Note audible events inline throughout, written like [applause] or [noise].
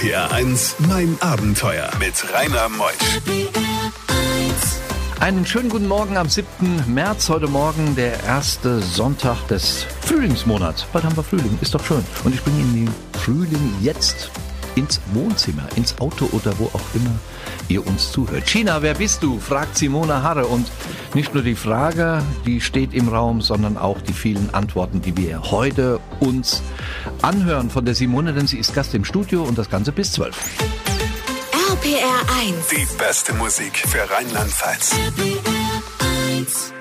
RPR 1, mein Abenteuer mit Rainer Meusch. Einen schönen guten Morgen am 7. März, heute Morgen der erste Sonntag des Frühlingsmonats. Bald haben wir Frühling, ist doch schön. Und ich bringe Ihnen den Frühling jetzt ins Wohnzimmer, ins Auto oder wo auch immer ihr uns zuhört. China, wer bist du? fragt Simona Harre. Und nicht nur die Frage, die steht im Raum, sondern auch die vielen Antworten, die wir heute uns anhören von der Simone, denn sie ist Gast im Studio und das Ganze bis 12. RPR 1. Die beste Musik für Rheinland-Pfalz. RPR 1,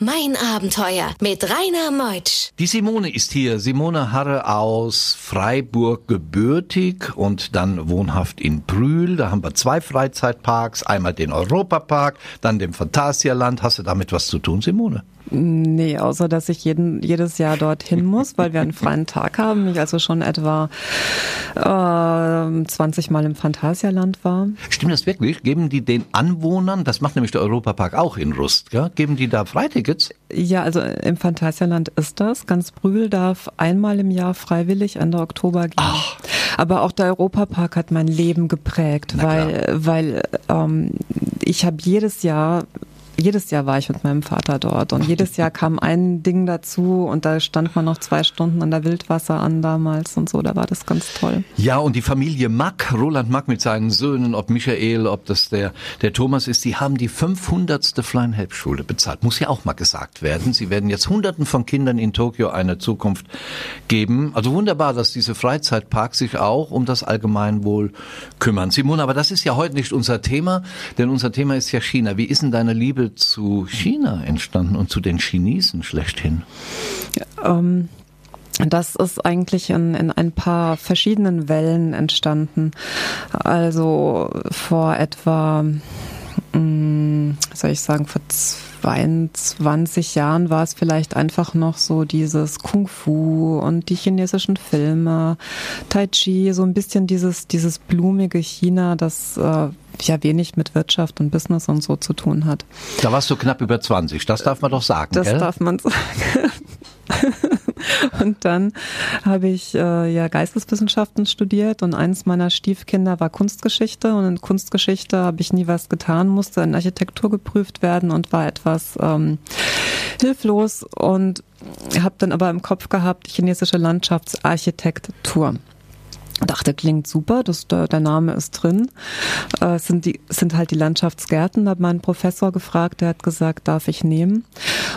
mein Abenteuer mit Rainer Meutsch. Die Simone ist hier. Simone Harre aus Freiburg gebürtig und dann wohnhaft in Brühl. Da haben wir zwei Freizeitparks. Einmal den Europapark, dann den Phantasialand. Hast du damit was zu tun, Simone? Nee, außer dass ich jeden, jedes Jahr dorthin muss, weil wir einen [laughs] freien Tag haben. Ich also schon etwa äh, 20 Mal im Phantasialand war. Stimmt das wirklich? Geben die den Anwohnern, das macht nämlich der Europapark auch in Rust, gell? geben die da Freitickets? Ja, also im Phantasialand ist das. Ganz Brühl darf einmal im Jahr freiwillig Ende Oktober gehen. Ach. Aber auch der Europapark hat mein Leben geprägt, weil, weil ähm, ich habe jedes Jahr jedes Jahr war ich mit meinem Vater dort und jedes Jahr kam ein Ding dazu und da stand man noch zwei Stunden an der Wildwasser an damals und so, da war das ganz toll. Ja, und die Familie Mack, Roland Mack mit seinen Söhnen, ob Michael, ob das der, der Thomas ist, die haben die 500. Flying Help Schule bezahlt. Muss ja auch mal gesagt werden. Sie werden jetzt Hunderten von Kindern in Tokio eine Zukunft geben. Also wunderbar, dass diese Freizeitparks sich auch um das Allgemeinwohl kümmern. Simone, aber das ist ja heute nicht unser Thema, denn unser Thema ist ja China. Wie ist denn deine Liebe zu China entstanden und zu den Chinesen schlechthin? Ähm, das ist eigentlich in, in ein paar verschiedenen Wellen entstanden. Also vor etwa, mh, soll ich sagen, vor 22 Jahren war es vielleicht einfach noch so dieses Kung Fu und die chinesischen Filme, Tai Chi, so ein bisschen dieses, dieses blumige China, das äh, ja wenig mit Wirtschaft und Business und so zu tun hat. Da warst du knapp über 20, das darf man doch sagen, Das gell? darf man sagen. [laughs] [laughs] und dann habe ich äh, ja Geisteswissenschaften studiert und eins meiner Stiefkinder war Kunstgeschichte und in Kunstgeschichte habe ich nie was getan, musste in Architektur geprüft werden und war etwas ähm, hilflos und habe dann aber im Kopf gehabt chinesische Landschaftsarchitektur dachte, klingt super, das, der, Name ist drin. Äh, sind, die, sind halt die Landschaftsgärten, hat mein Professor gefragt, der hat gesagt, darf ich nehmen.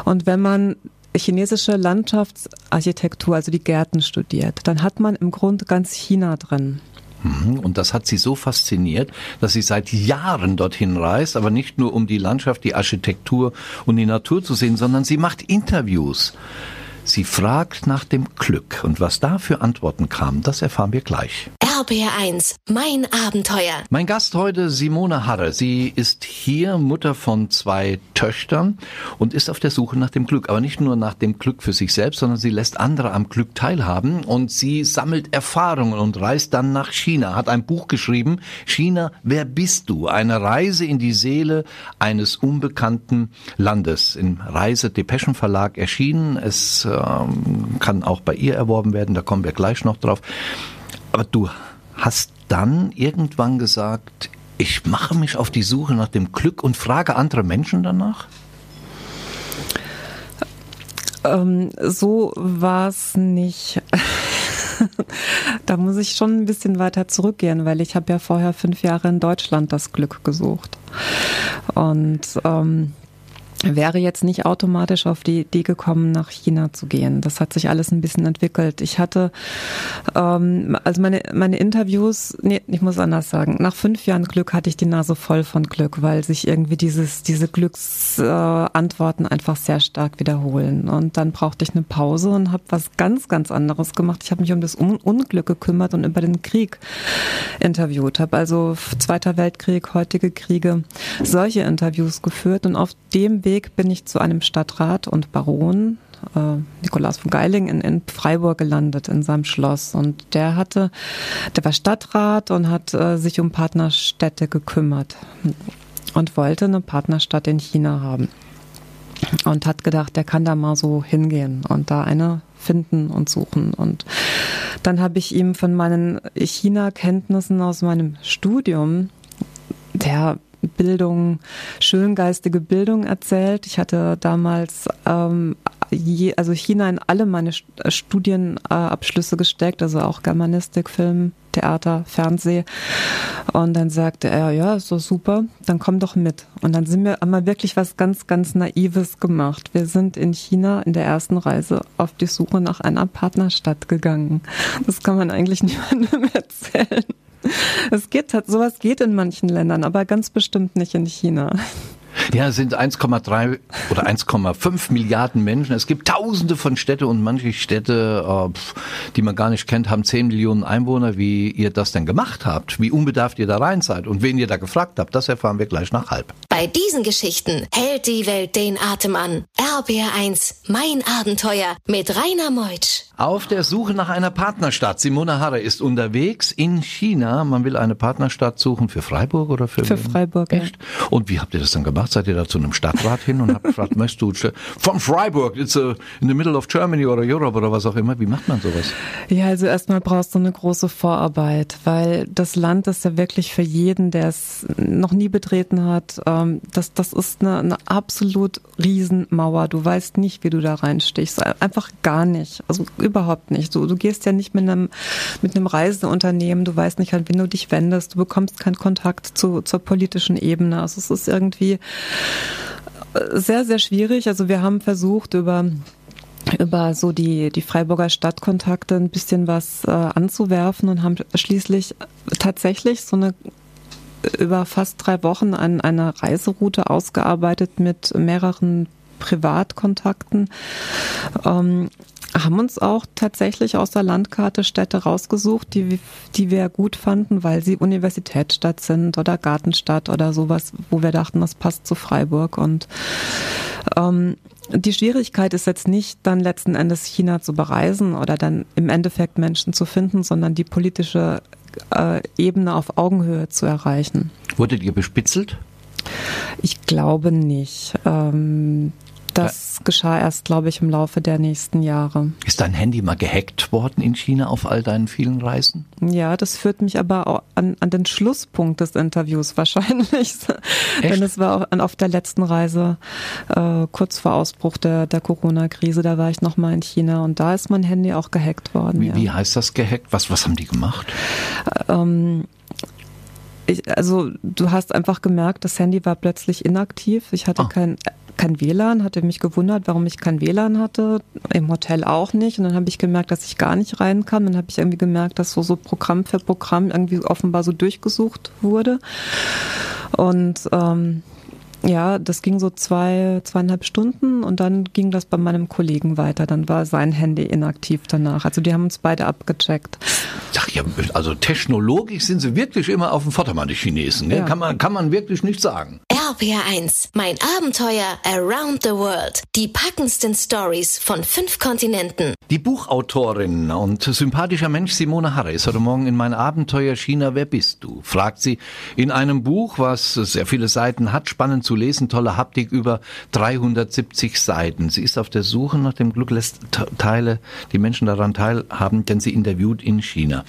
Und wenn man chinesische Landschaftsarchitektur, also die Gärten studiert, dann hat man im Grunde ganz China drin. Mhm, Und das hat sie so fasziniert, dass sie seit Jahren dorthin reist, aber nicht nur um die Landschaft, die Architektur und die Natur zu sehen, sondern sie macht Interviews. Sie fragt nach dem Glück und was da für Antworten kam, das erfahren wir gleich. RPR 1, mein Abenteuer. Mein Gast heute Simone Harre. Sie ist hier Mutter von zwei Töchtern und ist auf der Suche nach dem Glück. Aber nicht nur nach dem Glück für sich selbst, sondern sie lässt andere am Glück teilhaben und sie sammelt Erfahrungen und reist dann nach China. Hat ein Buch geschrieben, China, wer bist du? Eine Reise in die Seele eines unbekannten Landes. Im Reise Depeschen Verlag erschienen. Es ähm, kann auch bei ihr erworben werden, da kommen wir gleich noch drauf. Aber du hast dann irgendwann gesagt, ich mache mich auf die Suche nach dem Glück und frage andere Menschen danach? Ähm, so war es nicht. [laughs] da muss ich schon ein bisschen weiter zurückgehen, weil ich habe ja vorher fünf Jahre in Deutschland das Glück gesucht. Und ähm, wäre jetzt nicht automatisch auf die Idee gekommen, nach China zu gehen. Das hat sich alles ein bisschen entwickelt. Ich hatte, ähm, also meine, meine Interviews, nee, ich muss anders sagen, nach fünf Jahren Glück hatte ich die Nase voll von Glück, weil sich irgendwie dieses, diese Glücksantworten äh, einfach sehr stark wiederholen. Und dann brauchte ich eine Pause und habe was ganz, ganz anderes gemacht. Ich habe mich um das Un Unglück gekümmert und über den Krieg interviewt. Habe also Zweiter Weltkrieg, heutige Kriege, solche Interviews geführt und auf dem Weg bin ich zu einem Stadtrat und Baron, äh, Nikolaus von Geiling, in, in Freiburg gelandet, in seinem Schloss. Und der hatte, der war Stadtrat und hat äh, sich um Partnerstädte gekümmert und wollte eine Partnerstadt in China haben und hat gedacht, der kann da mal so hingehen und da eine finden und suchen. Und dann habe ich ihm von meinen China-Kenntnissen aus meinem Studium, der Bildung, schöngeistige Bildung erzählt. Ich hatte damals ähm, je, also China in alle meine äh, Studienabschlüsse gesteckt, also auch Germanistik, Film, Theater, Fernseh. Und dann sagte er, ja, ist doch super, dann komm doch mit. Und dann sind wir, wir wirklich was ganz, ganz Naives gemacht. Wir sind in China in der ersten Reise auf die Suche nach einer Partnerstadt gegangen. Das kann man eigentlich [laughs] niemandem erzählen. Es geht, sowas geht in manchen Ländern, aber ganz bestimmt nicht in China. Ja, es sind 1,3 oder 1,5 Milliarden Menschen. Es gibt tausende von Städte und manche Städte, äh, die man gar nicht kennt, haben 10 Millionen Einwohner. Wie ihr das denn gemacht habt, wie unbedarft ihr da rein seid und wen ihr da gefragt habt, das erfahren wir gleich nach halb. Bei diesen Geschichten hält die Welt den Atem an. RBR1, mein Abenteuer mit Rainer Meutsch. Auf der Suche nach einer Partnerstadt. Simone Harre ist unterwegs in China. Man will eine Partnerstadt suchen für Freiburg oder für Für Freiburg, Echt? Ja. Und wie habt ihr das dann gemacht? Seid ihr da zu einem Stadtrat hin und habt gefragt, möchtest du von Freiburg, it's a, in the middle of Germany oder Europe oder was auch immer. Wie macht man sowas? Ja, also erstmal brauchst du eine große Vorarbeit, weil das Land ist ja wirklich für jeden, der es noch nie betreten hat, ähm, das, das ist eine, eine absolut Riesenmauer. Du weißt nicht, wie du da reinstichst. Einfach gar nicht. Also überhaupt nicht. Du, du gehst ja nicht mit einem, mit einem Reiseunternehmen, du weißt nicht, an wen du dich wendest, du bekommst keinen Kontakt zu, zur politischen Ebene. Also es ist irgendwie sehr, sehr schwierig. Also wir haben versucht, über über so die, die Freiburger Stadtkontakte ein bisschen was äh, anzuwerfen und haben schließlich tatsächlich so eine über fast drei Wochen an eine Reiseroute ausgearbeitet mit mehreren Privatkontakten. Ähm, haben uns auch tatsächlich aus der Landkarte Städte rausgesucht, die, die wir gut fanden, weil sie Universitätsstadt sind oder Gartenstadt oder sowas, wo wir dachten, das passt zu Freiburg. Und ähm, die Schwierigkeit ist jetzt nicht, dann letzten Endes China zu bereisen oder dann im Endeffekt Menschen zu finden, sondern die politische äh, Ebene auf Augenhöhe zu erreichen. Wurdet ihr bespitzelt? Ich glaube nicht. Ähm, das geschah erst, glaube ich, im Laufe der nächsten Jahre. Ist dein Handy mal gehackt worden in China auf all deinen vielen Reisen? Ja, das führt mich aber auch an, an den Schlusspunkt des Interviews [laughs] wahrscheinlich. Denn es war auch auf der letzten Reise, äh, kurz vor Ausbruch der, der Corona-Krise, da war ich nochmal in China und da ist mein Handy auch gehackt worden. Wie, ja. wie heißt das gehackt? Was, was haben die gemacht? Ähm, ich, also du hast einfach gemerkt, das Handy war plötzlich inaktiv. Ich hatte ah. kein kein WLAN, hatte mich gewundert, warum ich kein WLAN hatte, im Hotel auch nicht. Und dann habe ich gemerkt, dass ich gar nicht rein kann. Dann habe ich irgendwie gemerkt, dass so, so Programm für Programm irgendwie offenbar so durchgesucht wurde. Und ähm, ja, das ging so zwei, zweieinhalb Stunden und dann ging das bei meinem Kollegen weiter. Dann war sein Handy inaktiv danach. Also die haben uns beide abgecheckt. Sag ja, also technologisch sind sie wirklich immer auf dem Vordermann, die Chinesen. Ja. Kann, man, kann man wirklich nicht sagen. RPR1, mein Abenteuer Around the World. Die packendsten Stories von fünf Kontinenten. Die Buchautorin und sympathischer Mensch Simone Harre ist heute Morgen in mein Abenteuer China. Wer bist du? fragt sie in einem Buch, was sehr viele Seiten hat, spannend zu lesen, tolle Haptik, über 370 Seiten. Sie ist auf der Suche nach dem Glück, lässt Teile, die Menschen daran teilhaben, denn sie interviewt in China.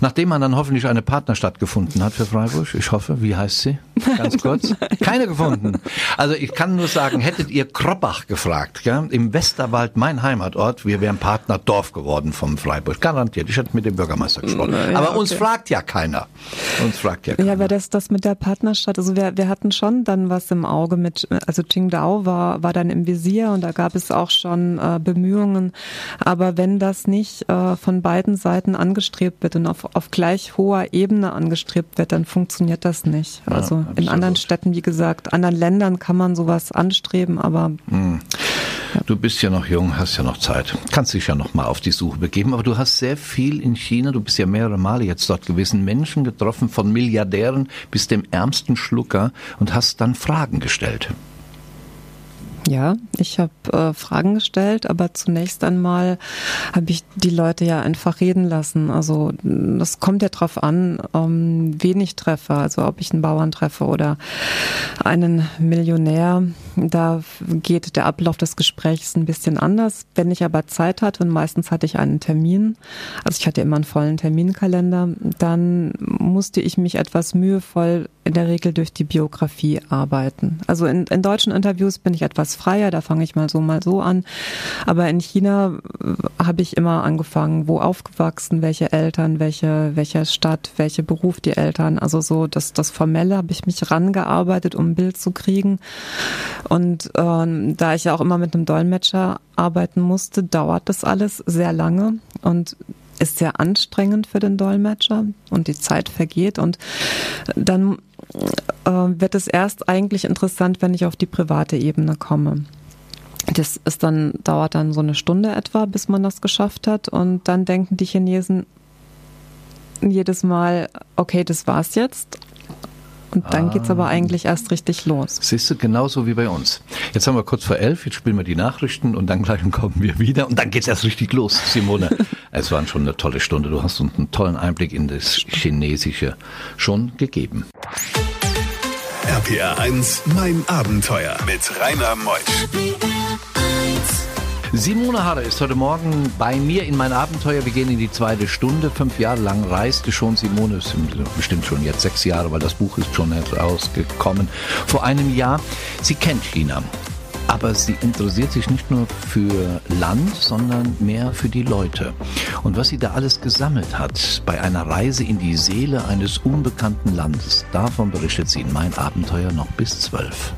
Nachdem man dann hoffentlich eine Partnerstadt gefunden hat für Freiburg, ich hoffe, wie heißt sie? Ganz kurz. Keine gefunden. Also ich kann nur sagen, hättet ihr Kroppach gefragt, ja, im Westerwald, mein Heimatort, wir wären Partnerdorf geworden vom Freiburg. Garantiert. Ich hätte mit dem Bürgermeister gesprochen. Ja, aber okay. uns fragt ja keiner. Uns fragt ja keiner. Ja, aber das, das mit der Partnerstadt, also wir, wir hatten schon dann was im Auge mit, also Qingdao war, war dann im Visier und da gab es auch schon äh, Bemühungen. Aber wenn das nicht äh, von beiden Seiten angestrebt wird und auf, auf gleich hoher Ebene angestrebt wird, dann funktioniert das nicht. Also ja, in anderen Städten, wie gesagt, anderen Ländern kann man sowas anstreben, aber hm. Du bist ja noch jung, hast ja noch Zeit. Kannst dich ja noch mal auf die Suche begeben. Aber du hast sehr viel in China, du bist ja mehrere Male jetzt dort gewesen, Menschen getroffen, von Milliardären bis dem ärmsten Schlucker und hast dann Fragen gestellt. Ja, ich habe äh, Fragen gestellt, aber zunächst einmal habe ich die Leute ja einfach reden lassen. Also das kommt ja drauf an, ähm, wen ich treffe. Also ob ich einen Bauern treffe oder einen Millionär. Da geht der Ablauf des Gesprächs ein bisschen anders. Wenn ich aber Zeit hatte und meistens hatte ich einen Termin, also ich hatte immer einen vollen Terminkalender, dann musste ich mich etwas mühevoll in der Regel durch die Biografie arbeiten. Also in, in deutschen Interviews bin ich etwas freier, da fange ich mal so, mal so an. Aber in China äh, habe ich immer angefangen, wo aufgewachsen, welche Eltern, welche, welche Stadt, welche Beruf die Eltern. Also so das, das Formelle habe ich mich rangearbeitet, um ein Bild zu kriegen. Und ähm, da ich ja auch immer mit einem Dolmetscher arbeiten musste, dauert das alles sehr lange. Und ist sehr anstrengend für den Dolmetscher und die Zeit vergeht und dann äh, wird es erst eigentlich interessant, wenn ich auf die private Ebene komme. Das ist dann, dauert dann so eine Stunde etwa, bis man das geschafft hat. Und dann denken die Chinesen jedes Mal, okay, das war's jetzt. Und dann ah. geht's aber eigentlich erst richtig los. Siehst du, genauso wie bei uns. Jetzt haben wir kurz vor elf, jetzt spielen wir die Nachrichten und dann gleich kommen wir wieder und dann geht's erst richtig los, Simone. [laughs] es war schon eine tolle Stunde. Du hast uns einen tollen Einblick in das Chinesische schon gegeben. RPR 1, mein Abenteuer mit Rainer Meusch. Simone Harder ist heute Morgen bei mir in mein Abenteuer. Wir gehen in die zweite Stunde. Fünf Jahre lang reiste schon Simone, ist bestimmt schon jetzt sechs Jahre, weil das Buch ist schon herausgekommen. Vor einem Jahr. Sie kennt China. Aber sie interessiert sich nicht nur für Land, sondern mehr für die Leute. Und was sie da alles gesammelt hat bei einer Reise in die Seele eines unbekannten Landes, davon berichtet sie in mein Abenteuer noch bis zwölf.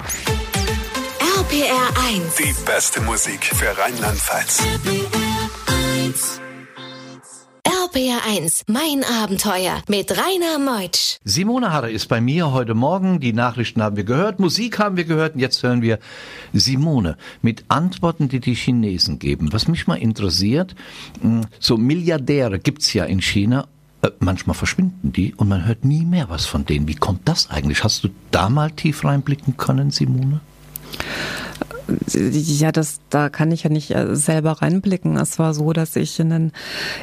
RPR 1. Die beste Musik für Rheinland-Pfalz. RPR 1, mein Abenteuer mit Rainer Meutsch. Simone Harre ist bei mir heute Morgen. Die Nachrichten haben wir gehört, Musik haben wir gehört und jetzt hören wir Simone mit Antworten, die die Chinesen geben. Was mich mal interessiert, hm, so Milliardäre gibt's ja in China äh, manchmal verschwinden die und man hört nie mehr was von denen. Wie kommt das eigentlich? Hast du da mal tief reinblicken können, Simone? Ja, das, da kann ich ja nicht äh, selber reinblicken. Es war so, dass ich in den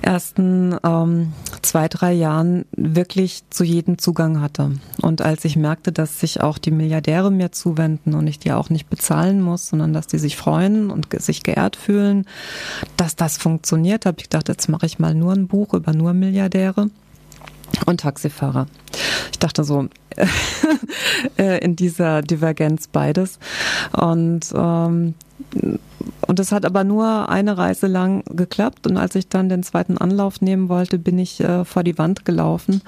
ersten ähm, zwei, drei Jahren wirklich zu jedem Zugang hatte. Und als ich merkte, dass sich auch die Milliardäre mir zuwenden und ich die auch nicht bezahlen muss, sondern dass die sich freuen und sich geehrt fühlen, dass das funktioniert, habe ich gedacht, jetzt mache ich mal nur ein Buch über nur Milliardäre und Taxifahrer. Ich dachte so, [laughs] äh, in dieser Divergenz beides. Und ähm, und es hat aber nur eine Reise lang geklappt. Und als ich dann den zweiten Anlauf nehmen wollte, bin ich äh, vor die Wand gelaufen,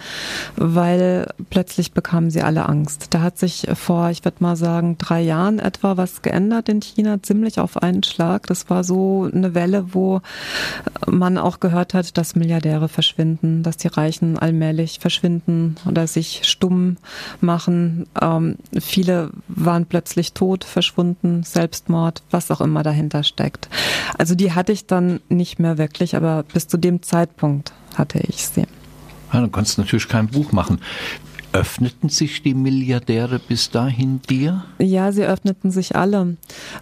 weil plötzlich bekamen sie alle Angst. Da hat sich vor, ich würde mal sagen, drei Jahren etwa was geändert in China, ziemlich auf einen Schlag. Das war so eine Welle, wo man auch gehört hat, dass Milliardäre verschwinden, dass die Reichen allmählich verschwinden oder sich stumm machen. Ähm, viele waren plötzlich tot, verschwunden, Selbstmord, was auch immer dahinter steckt. Also die hatte ich dann nicht mehr wirklich, aber bis zu dem Zeitpunkt hatte ich sie. Ja, du kannst natürlich kein Buch machen. Öffneten sich die Milliardäre bis dahin dir? Ja, sie öffneten sich alle.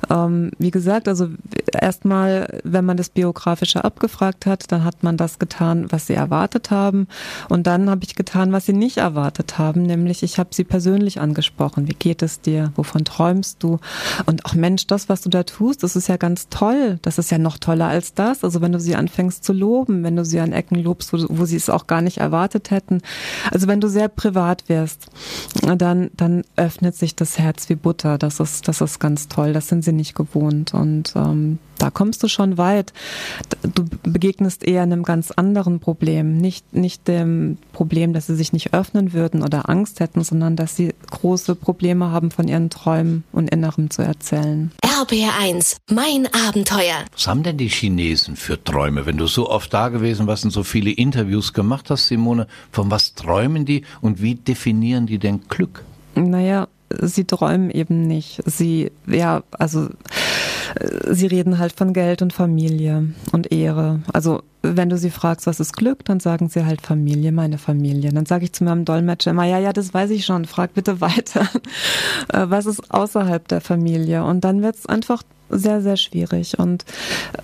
Ähm, wie gesagt, also erstmal, wenn man das Biografische abgefragt hat, dann hat man das getan, was sie erwartet haben. Und dann habe ich getan, was sie nicht erwartet haben, nämlich ich habe sie persönlich angesprochen. Wie geht es dir? Wovon träumst du? Und auch Mensch, das, was du da tust, das ist ja ganz toll. Das ist ja noch toller als das. Also wenn du sie anfängst zu loben, wenn du sie an Ecken lobst, wo, wo sie es auch gar nicht erwartet hätten. Also wenn du sehr privat privat wirst, dann, dann öffnet sich das Herz wie Butter. Das ist, das ist ganz toll. Das sind sie nicht gewohnt. Und ähm, da kommst du schon weit. Du begegnest eher einem ganz anderen Problem. Nicht, nicht dem Problem, dass sie sich nicht öffnen würden oder Angst hätten, sondern dass sie große Probleme haben, von ihren Träumen und Innerem zu erzählen. RBR1, mein Abenteuer. Was haben denn die Chinesen für Träume? Wenn du so oft da gewesen warst und so viele Interviews gemacht hast, Simone, von was träumen die und wie definieren die denn Glück? Naja, sie träumen eben nicht. Sie, ja, also sie reden halt von Geld und Familie und Ehre. Also wenn du sie fragst, was ist Glück, dann sagen sie halt Familie, meine Familie. Dann sage ich zu meinem Dolmetscher immer, ja, ja, das weiß ich schon, frag bitte [laughs] weiter. Äh, was ist außerhalb der Familie? Und dann wird es einfach sehr, sehr schwierig. Und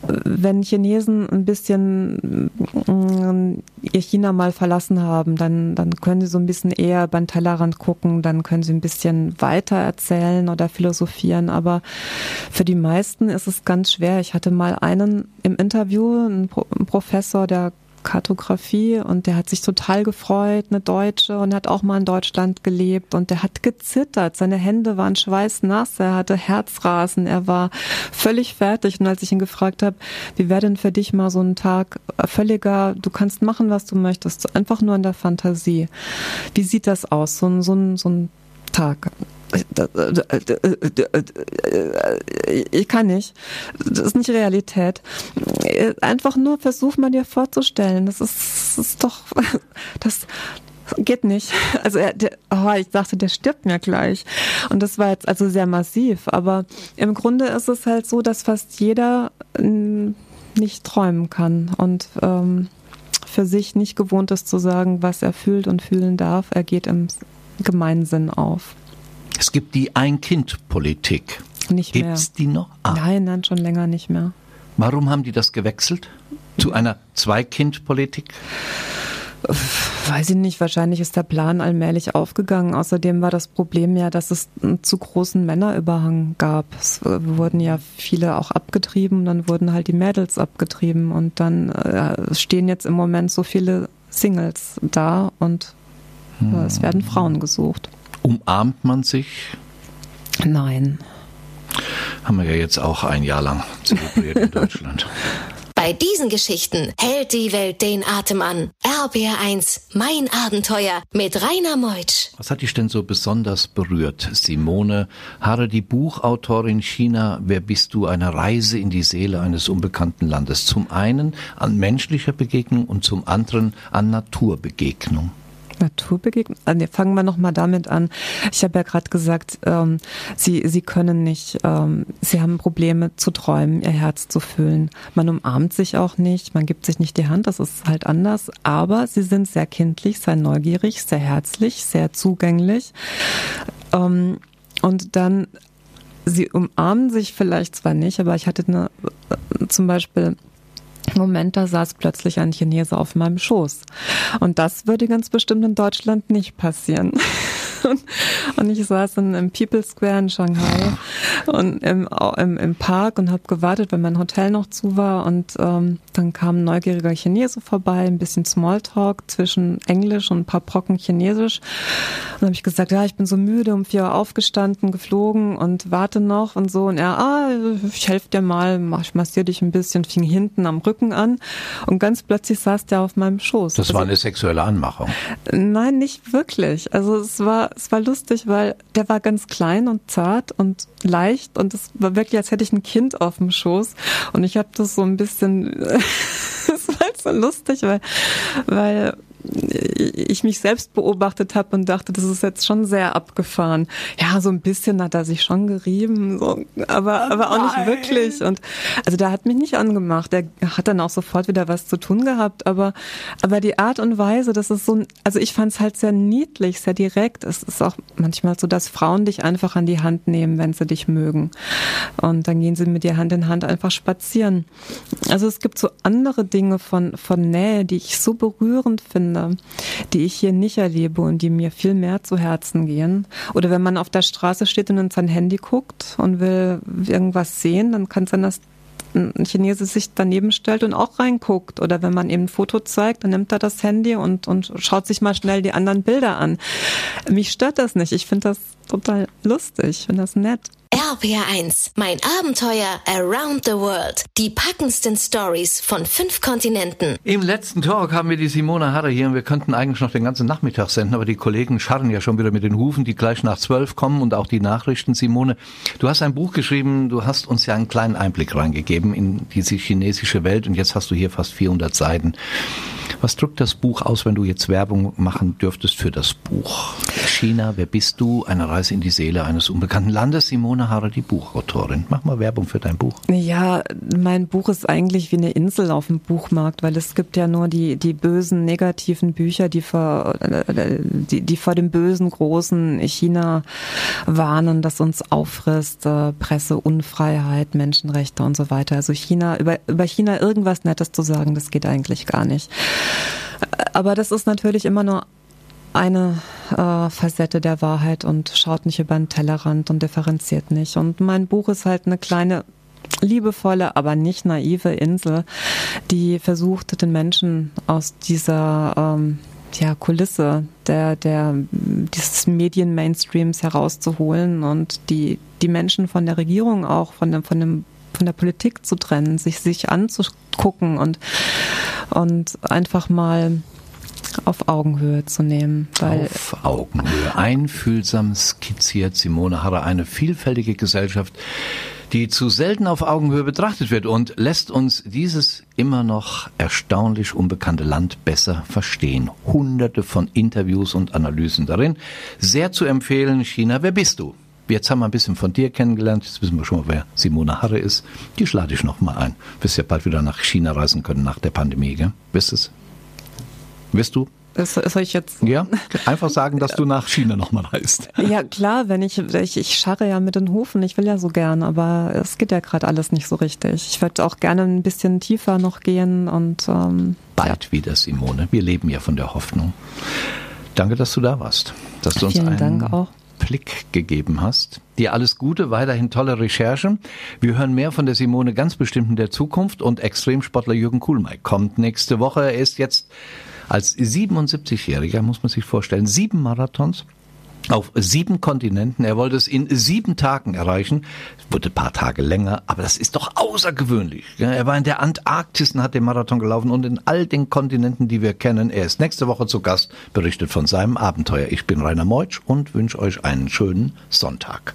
äh, wenn Chinesen ein bisschen äh, ihr China mal verlassen haben, dann, dann können sie so ein bisschen eher beim Tellerrand gucken, dann können sie ein bisschen weiter erzählen oder philosophieren. Aber für die meisten ist es ganz schwer. Ich hatte mal einen im Interview, einen Professor, der Kartografie und der hat sich total gefreut, eine Deutsche und hat auch mal in Deutschland gelebt und der hat gezittert. Seine Hände waren schweißnass, er hatte Herzrasen, er war völlig fertig und als ich ihn gefragt habe, wie wäre denn für dich mal so ein Tag völliger, du kannst machen, was du möchtest, einfach nur in der Fantasie. Wie sieht das aus, so ein, so ein, so ein Tag? Ich kann nicht. Das ist nicht Realität. Einfach nur versuch mal dir vorzustellen. Das ist, das ist doch, das, geht nicht. Also er, der, oh, ich dachte, der stirbt mir gleich. Und das war jetzt also sehr massiv. Aber im Grunde ist es halt so, dass fast jeder nicht träumen kann und ähm, für sich nicht gewohnt ist zu sagen, was er fühlt und fühlen darf. Er geht im Gemeinsinn auf. Es gibt die Ein-Kind-Politik. Nicht mehr. Gibt's die noch? Ah. Nein, nein, schon länger nicht mehr. Warum haben die das gewechselt? Zu einer Zwei-Kind-Politik? Weiß ich nicht, wahrscheinlich ist der Plan allmählich aufgegangen. Außerdem war das Problem ja, dass es einen zu großen Männerüberhang gab. Es wurden ja viele auch abgetrieben, dann wurden halt die Mädels abgetrieben und dann äh, stehen jetzt im Moment so viele Singles da und hm. es werden Frauen gesucht. Umarmt man sich? Nein. Haben wir ja jetzt auch ein Jahr lang zelebriert in [laughs] Deutschland. Bei diesen Geschichten hält die Welt den Atem an. RBR1, mein Abenteuer mit Rainer Meutsch. Was hat dich denn so besonders berührt, Simone Harre, die Buchautorin China, Wer bist du? Eine Reise in die Seele eines unbekannten Landes. Zum einen an menschlicher Begegnung und zum anderen an Naturbegegnung. Naturbegegnung? Also fangen wir nochmal damit an. Ich habe ja gerade gesagt, ähm, Sie, Sie können nicht, ähm, Sie haben Probleme zu träumen, Ihr Herz zu fühlen. Man umarmt sich auch nicht, man gibt sich nicht die Hand, das ist halt anders. Aber Sie sind sehr kindlich, sehr neugierig, sehr herzlich, sehr zugänglich. Ähm, und dann, Sie umarmen sich vielleicht zwar nicht, aber ich hatte eine, äh, zum Beispiel Moment, da saß plötzlich ein Chinese auf meinem Schoß. Und das würde ganz bestimmt in Deutschland nicht passieren. [laughs] und ich saß in, im People Square in Shanghai und im, im, im Park und habe gewartet, weil mein Hotel noch zu war. Und ähm, dann kam ein neugieriger Chinese vorbei, ein bisschen Smalltalk zwischen Englisch und ein paar Brocken Chinesisch. Und dann habe ich gesagt, ja, ich bin so müde, um vier Uhr aufgestanden, geflogen und warte noch und so. Und er, ah, ich helfe dir mal, ich massiere dich ein bisschen, fing hinten am Rücken an. Und ganz plötzlich saß der auf meinem Schoß. Das war also eine sexuelle Anmachung. Nein, nicht wirklich. Also es war, es war lustig, weil der war ganz klein und zart und leicht und es war wirklich, als hätte ich ein Kind auf dem Schoß. Und ich habe das so ein bisschen, [laughs] [laughs] es war so lustig, weil, weil ich mich selbst beobachtet habe und dachte, das ist jetzt schon sehr abgefahren. Ja, so ein bisschen hat er sich schon gerieben, so, aber, aber auch nicht wirklich. Und also der hat mich nicht angemacht. Der hat dann auch sofort wieder was zu tun gehabt, aber, aber die Art und Weise, das ist so, also ich fand es halt sehr niedlich, sehr direkt. Es ist auch manchmal so, dass Frauen dich einfach an die Hand nehmen, wenn sie dich mögen. Und dann gehen sie mit dir Hand in Hand einfach spazieren. Also es gibt so andere Dinge von, von Nähe, die ich so berührend finde finde, die ich hier nicht erlebe und die mir viel mehr zu Herzen gehen. Oder wenn man auf der Straße steht und in sein Handy guckt und will irgendwas sehen, dann kann es sein, dass ein Chinese sich daneben stellt und auch reinguckt. Oder wenn man eben ein Foto zeigt, dann nimmt er das Handy und, und schaut sich mal schnell die anderen Bilder an. Mich stört das nicht. Ich finde das total lustig. Ich finde das nett. RPR1, mein Abenteuer around the world. Die packendsten Stories von fünf Kontinenten. Im letzten Talk haben wir die Simone Harre hier und wir könnten eigentlich noch den ganzen Nachmittag senden, aber die Kollegen scharren ja schon wieder mit den Hufen, die gleich nach zwölf kommen und auch die Nachrichten. Simone, du hast ein Buch geschrieben, du hast uns ja einen kleinen Einblick reingegeben in diese chinesische Welt und jetzt hast du hier fast 400 Seiten. Was drückt das Buch aus, wenn du jetzt Werbung machen dürftest für das Buch? China, wer bist du? Eine Reise in die Seele eines unbekannten Landes. Simone Harrer, die Buchautorin. Mach mal Werbung für dein Buch. Ja, mein Buch ist eigentlich wie eine Insel auf dem Buchmarkt, weil es gibt ja nur die, die bösen, negativen Bücher, die vor, die, die vor dem bösen, großen China warnen, das uns auffrisst, äh, Presseunfreiheit, Menschenrechte und so weiter. Also China, über, über China irgendwas Nettes zu sagen, das geht eigentlich gar nicht. Aber das ist natürlich immer nur eine äh, Facette der Wahrheit und schaut nicht über den Tellerrand und differenziert nicht. Und mein Buch ist halt eine kleine liebevolle, aber nicht naive Insel, die versucht, den Menschen aus dieser ähm, ja, Kulisse der, der, dieses Medien-Mainstreams herauszuholen und die, die Menschen von der Regierung auch, von dem, von dem von der Politik zu trennen, sich, sich anzugucken und, und einfach mal auf Augenhöhe zu nehmen. auf Augenhöhe. Einfühlsam skizziert Simone Harrer eine vielfältige Gesellschaft, die zu selten auf Augenhöhe betrachtet wird und lässt uns dieses immer noch erstaunlich unbekannte Land besser verstehen. Hunderte von Interviews und Analysen darin. Sehr zu empfehlen, China, wer bist du? Jetzt haben wir ein bisschen von dir kennengelernt. Jetzt wissen wir schon mal, wer Simone Harre ist. Die schlage ich noch mal ein. Wirst ja bald wieder nach China reisen können nach der Pandemie, gell? Wisst es? Wirst du? Das soll ich jetzt? Ja, einfach sagen, dass du nach China nochmal reist. [laughs] Ja, klar, wenn ich, ich, ich scharre ja mit den Hufen, ich will ja so gern, aber es geht ja gerade alles nicht so richtig. Ich würde auch gerne ein bisschen tiefer noch gehen und ähm, bald ja. wieder, Simone. Wir leben ja von der Hoffnung. Danke, dass du da warst. Dass du Vielen uns einen Dank auch. Blick gegeben hast. Dir alles Gute, weiterhin tolle Recherche. Wir hören mehr von der Simone ganz bestimmt in der Zukunft und Extremsportler Jürgen Kuhlmeier kommt nächste Woche. Er ist jetzt als 77-Jähriger, muss man sich vorstellen, sieben Marathons auf sieben Kontinenten. Er wollte es in sieben Tagen erreichen. Wurde ein paar Tage länger, aber das ist doch außergewöhnlich. Er war in der Antarktis und hat den Marathon gelaufen und in all den Kontinenten, die wir kennen. Er ist nächste Woche zu Gast, berichtet von seinem Abenteuer. Ich bin Rainer Meutsch und wünsche euch einen schönen Sonntag.